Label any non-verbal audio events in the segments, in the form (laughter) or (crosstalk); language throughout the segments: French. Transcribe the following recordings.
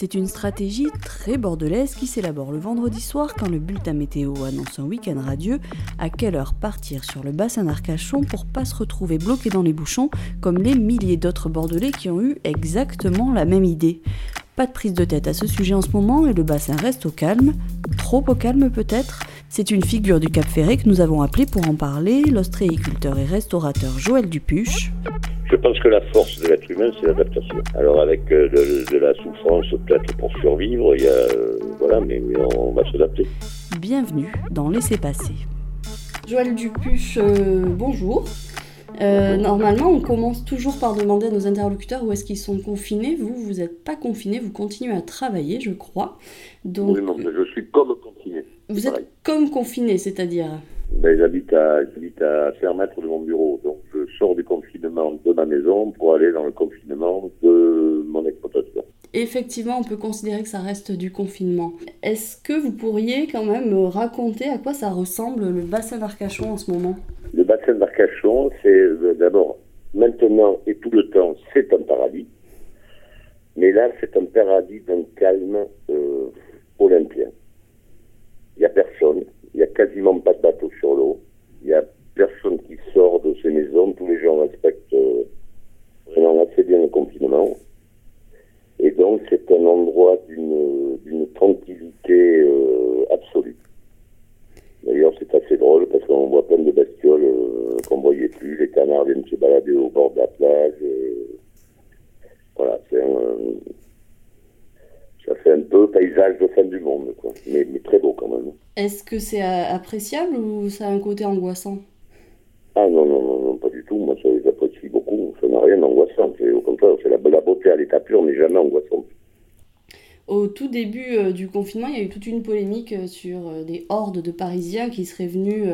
C'est une stratégie très bordelaise qui s'élabore le vendredi soir quand le bulletin météo annonce un week-end radieux, à quelle heure partir sur le bassin d'Arcachon pour pas se retrouver bloqué dans les bouchons comme les milliers d'autres bordelais qui ont eu exactement la même idée? Pas de prise de tête à ce sujet en ce moment et le bassin reste au calme, trop au calme peut-être? C'est une figure du Cap Ferré que nous avons appelé pour en parler, l'ostréiculteur et restaurateur Joël Dupuche. Je pense que la force de l'être humain, c'est l'adaptation. Alors avec euh, de, la souffrance peut-être pour survivre, il y a, euh, voilà, mais, on, va s'adapter. Bienvenue dans Laissez passer. Joël Dupuche, euh, bonjour. normalement, on commence toujours par demander à nos interlocuteurs où est-ce qu'ils sont confinés. Vous, vous n'êtes pas confinés, vous continuez à travailler, je crois. Donc, oui, non, je suis comme confiné. Vous êtes comme confiné, c'est-à-dire ben, J'habite à, à 5 mètres de mon bureau, donc sors du confinement de ma maison pour aller dans le confinement de mon exploitation. Effectivement, on peut considérer que ça reste du confinement. Est-ce que vous pourriez quand même raconter à quoi ça ressemble le bassin d'Arcachon en ce moment? Le bassin d'Arcachon, c'est euh, d'abord maintenant et tout le temps, c'est un paradis. Mais là, c'est un paradis d'un calme euh, olympien. Il n'y a personne, il n'y a quasiment pas de bateau sur l'eau, il n'y a personne qui sort de ses maisons, tous les gens respectent euh, vraiment assez bien le confinement. Et donc c'est un endroit d'une tranquillité euh, absolue. D'ailleurs c'est assez drôle parce qu'on voit plein de bestioles euh, qu'on ne voyait plus, les canards viennent se balader au bord de la plage. voilà, c'est un, ça fait un peu paysage de fin du monde, quoi. Mais très beau quand même. Est-ce que c'est appréciable ou ça a un côté angoissant? Ah non, non, non, non, pas du tout. Moi, ça les apprécie beaucoup. Ça n'a rien d'angoissant. Au contraire, c'est la, la beauté à l'état pur, mais jamais angoissant. Au tout début euh, du confinement, il y a eu toute une polémique euh, sur euh, des hordes de Parisiens qui seraient venus,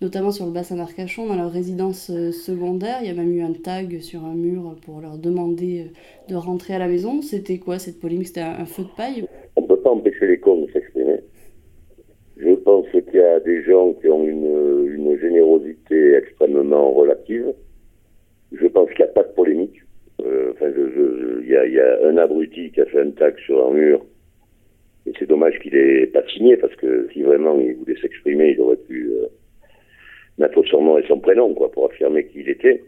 notamment sur le bassin d'Arcachon, dans leur résidence secondaire. Il y a même eu un tag sur un mur pour leur demander de rentrer à la maison. C'était quoi cette polémique? C'était un, feu de paille? On ne peut pas empêcher les cons de s'exprimer. Je pense qu'il y a des gens qui ont une, Je pense qu'il n'y a pas de polémique. Euh, il y a, un abruti qui a fait un tag sur un mur. Et c'est dommage qu'il ait pas signé parce que si vraiment il voulait s'exprimer, il aurait pu euh, mettre son nom et son prénom, quoi, pour affirmer qui il était.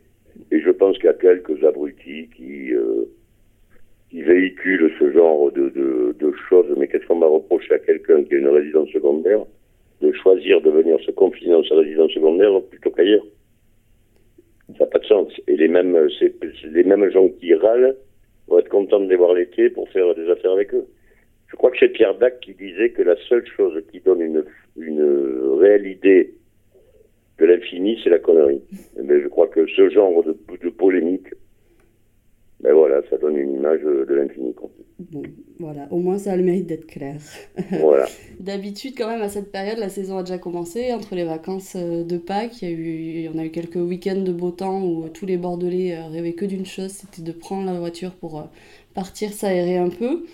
Et je pense qu'il y a quelques abrutis qui, euh, véhiculent ce genre de, de, de choses. Mais qu'est-ce qu'on va reprocher à quelqu'un qui a une résidence secondaire de choisir de venir se confiner dans sa résidence secondaire plutôt qu'ailleurs? Ça n'a pas de sens. Et les mêmes, les mêmes gens qui râlent vont être contents de les voir l'été pour faire des affaires avec eux. Je crois que c'est Pierre Dac qui disait que la seule chose qui donne une, une réelle idée de l'infini, c'est la connerie. (laughs) Mais je crois que ce genre de, de polémique ben voilà, ça donne une image de l'infini. Bon, voilà, au moins ça a le mérite d'être clair. (laughs) Voilà. D'habitude, quand même, à cette période, la saison a déjà commencé. Entre les vacances euh, de Pâques, il y, a eu, on a eu quelques week-ends de beau temps où tous les Bordelais euh, rêvaient que d'une chose, c'était de prendre la voiture pour euh, partir s'aérer un peu.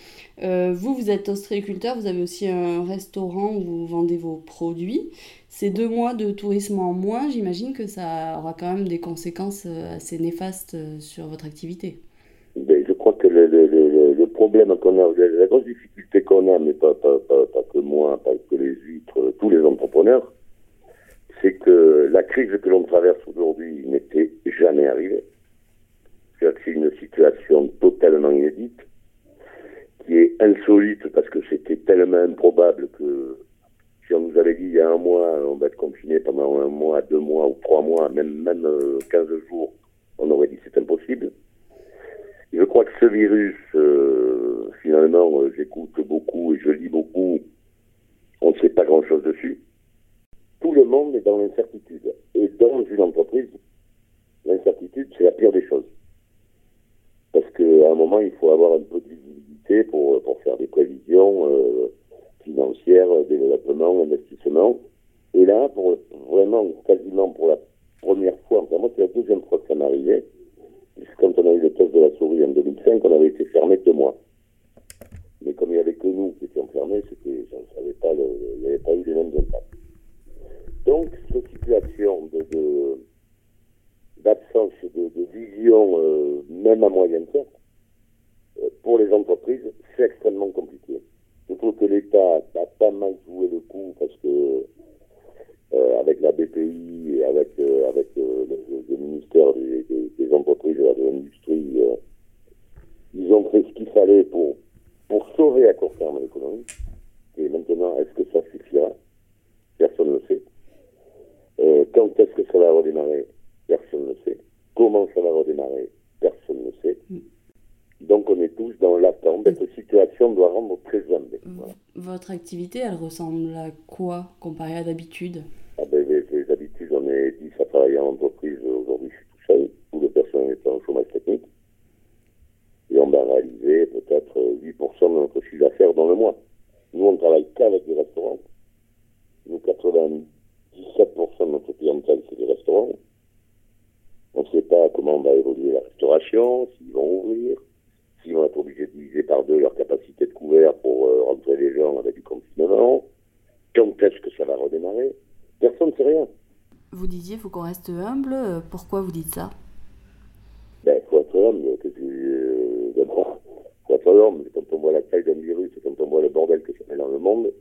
vous, vous êtes ostréiculteur, vous avez aussi un restaurant où vous vendez vos produits. Ces deux mois de tourisme en moins, j'imagine que ça aura quand même des conséquences assez néfastes sur votre activité problème qu'on a, la grosse difficulté qu'on a, mais pas, que moi, pas que les huîtres, tous les entrepreneurs, c'est que la crise que l'on traverse aujourd'hui n'était jamais arrivée. C'est une situation totalement inédite, qui est insolite parce que c'était tellement improbable que si on nous avait dit il y a un mois, on va être confiné pendant un mois, deux mois ou trois mois, même, même 15 euh, jours, on aurait dit c'est impossible. Je crois que ce virus, euh, finalement, euh, j'écoute beaucoup et je lis beaucoup, on ne sait pas grand-chose dessus. Tout le monde est dans l'incertitude. Et dans une entreprise, l'incertitude, c'est la pire des choses. Parce qu'à un moment, il faut avoir un peu de visibilité pour, pour faire des prévisions euh, financières, développement, investissement. Et là, pour vraiment, quasiment pour la première fois, enfin moi c'est la deuxième fois que ça m'arrivait, quand on a eu le test de la souris en 2005, on avait été fermé deux mois. Mais comme il n'y avait que nous qui étions fermés, c'était, ça n'avait pas, il n'y avait pas eu les mêmes impacts. Donc, cette situation de, d'absence de, vision, euh, même à moyen terme, euh, pour les entreprises, c'est extrêmement compliqué. Je trouve que l'État a pas mal joué le coup parce que euh, avec la BPI et avec, avec le, ministère des, des, entreprises et de l'industrie, ils ont fait ce qu'il fallait pour sauver à court terme l'économie. Et maintenant, est-ce que ça suffira? Personne ne le sait. quand est-ce que ça va redémarrer? Personne ne le sait. Comment ça va redémarrer? Personne ne le sait. Mm. Donc on est tous dans l'attente. Cette situation doit rendre très humble. Votre activité, elle ressemble à quoi comparée à d'habitude? Ah ben, D'habitude, on est 10 à travailler en entreprise. Aujourd'hui, je suis tout seul. Tous les personnes étant en chômage technique. Et on va réaliser peut-être 8% de notre chiffre d'affaires dans le mois. Nous, on travaille qu'avec des restaurants. Nous, 97% de notre clientèle, c'est des restaurants. On ne sait pas comment va évoluer la restauration, s'ils vont ouvrir, s'ils vont être obligés de diviser par deux leur capacité de couvert pour euh, rentrer les gens avec du confinement. Quand est-ce que ça va redémarrer? Personne ne sait rien. Vous disiez, faut qu'on reste humble. Euh, pourquoi vous dites ça Ben, il faut être humble. Que euh, D'abord, il faut être humble. Quand on voit la taille d'un virus et quand on voit le bordel que ça met dans le monde,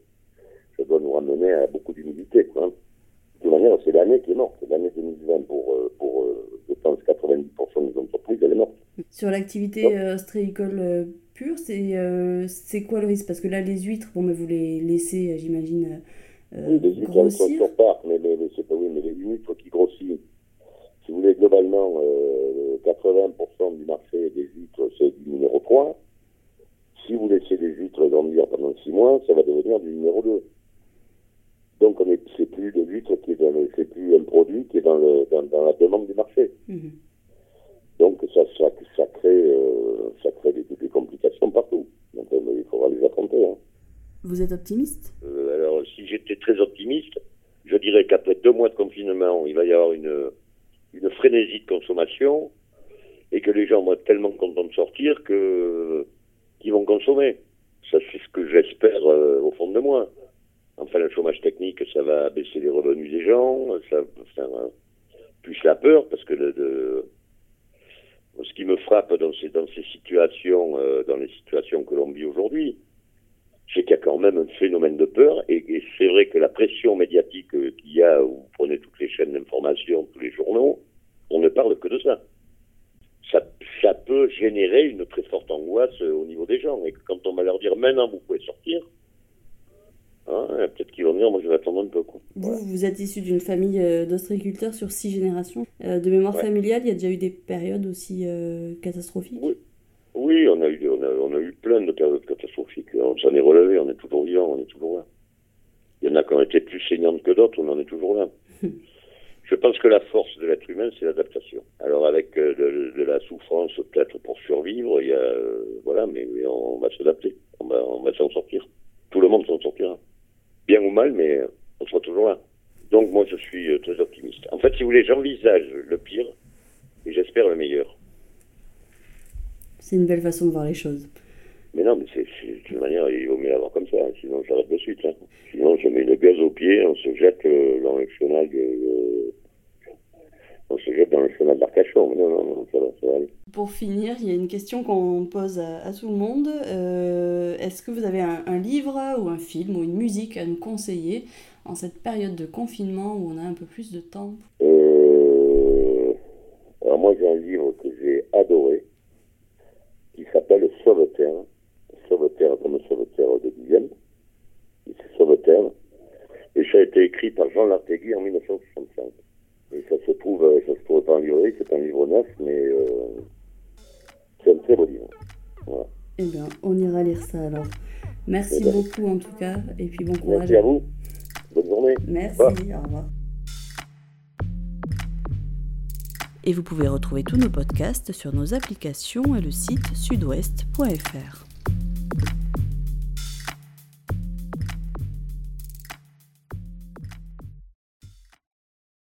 ça doit nous ramener à beaucoup d'humilité. Hein. De toute manière, c'est l'année qui est morte. C'est l'année 2020 pour, pour je pense, 90% des entreprises, elle est morte. Sur l'activité euh, ostréicole euh, pure, euh, c'est quoi le risque? Parce que là, les huîtres, bon, mais vous les laissez, j'imagine, oui, les huîtres, grossir. Sur mais, mais, mais c'est pas oui, mais les huîtres qui grossissent. Si vous voulez, globalement, 80% du marché des huîtres, c'est du numéro 3. Si vous laissez les huîtres grandir pendant 6 mois, ça va devenir du numéro 2. Donc, on est, c'est plus de l'huître qui est dans le, c'est plus un produit qui est dans, le, dans, dans la demande du marché. Mhm. Donc ça, ça, ça crée, euh, ça crée des, des, complications partout. Donc euh, il faudra les affronter. Hein. Vous êtes optimiste? Euh, Alors si j'étais très optimiste, je dirais qu'après deux mois de confinement, il va y avoir une, une frénésie de consommation et que les gens vont être tellement contents de sortir que qu'ils vont consommer. Ça c'est ce que j'espère au fond de moi. Enfin, le chômage technique, ça va baisser les revenus des gens, ça va faire plus la peur parce que de, ce qui me frappe dans ces, dans ces situations, euh, dans les situations que l'on vit aujourd'hui, c'est qu'il y a quand même un phénomène de peur, et, c'est vrai que la pression médiatique qu'il y a, vous prenez toutes les chaînes d'information, tous les journaux, on ne parle que de ça. ça. Ça peut générer une très forte angoisse au niveau des gens, et quand on va leur dire maintenant vous pouvez sortir, Hein, peut-être qu'ils vont venir, moi je vais attendre un peu. Vous, vous êtes issu d'une famille euh, d'ostréiculteurs sur six générations. Euh, de mémoire familiale, il y a déjà eu des périodes aussi euh, catastrophiques oui. oui, on a, eu, on, a, eu plein de périodes catastrophiques. On s'en est relevé, on est toujours vivant, on est toujours là. Il y en a qui ont été plus saignantes que d'autres, on en est toujours là. (laughs) je pense que la force de l'être humain, c'est l'adaptation. Alors avec de, la souffrance peut-être pour survivre, il y a, voilà, mais, on va s'adapter, on va, on va s'en sortir. Tout le monde s'en sortira bien ou mal, mais on sera toujours là. Donc moi, je suis euh, très optimiste. En fait, si vous voulez, j'envisage le pire et j'espère le meilleur. C'est une belle façon de voir les choses. Mais non, mais c'est toute manière, il vaut mieux l'avoir comme ça, hein, sinon j'arrête de suite. Hein. Sinon, je mets le gaz au pied, on se jette euh, dans le chenal de, on se jette dans le chemin d'Arcachon. Non, non, non, ça va, ça va aller. Pour finir, il y a une question qu'on pose à, tout le monde. Euh, est-ce que vous avez un, livre ou un film ou une musique à nous conseiller en cette période de confinement où on a un peu plus de temps? Euh, Alors moi j'ai un livre que j'ai adoré qui s'appelle Sauveterre. Sauveterre comme Sauveterre de Guyenne. C'est Sauveterre. Et ça a été écrit par Jean Lartegui en 1965. Ça se trouve, euh, ça se trouve pas en librairie, c'est un livre neuf, mais euh, c'est un très beau livre. Voilà. Eh bien, on ira lire ça alors. Merci eh ben. beaucoup en tout cas, et puis bon courage. Merci à vous. Bonne journée. Merci, au revoir. Et vous pouvez retrouver tous nos podcasts sur nos applications et le site sudouest.fr.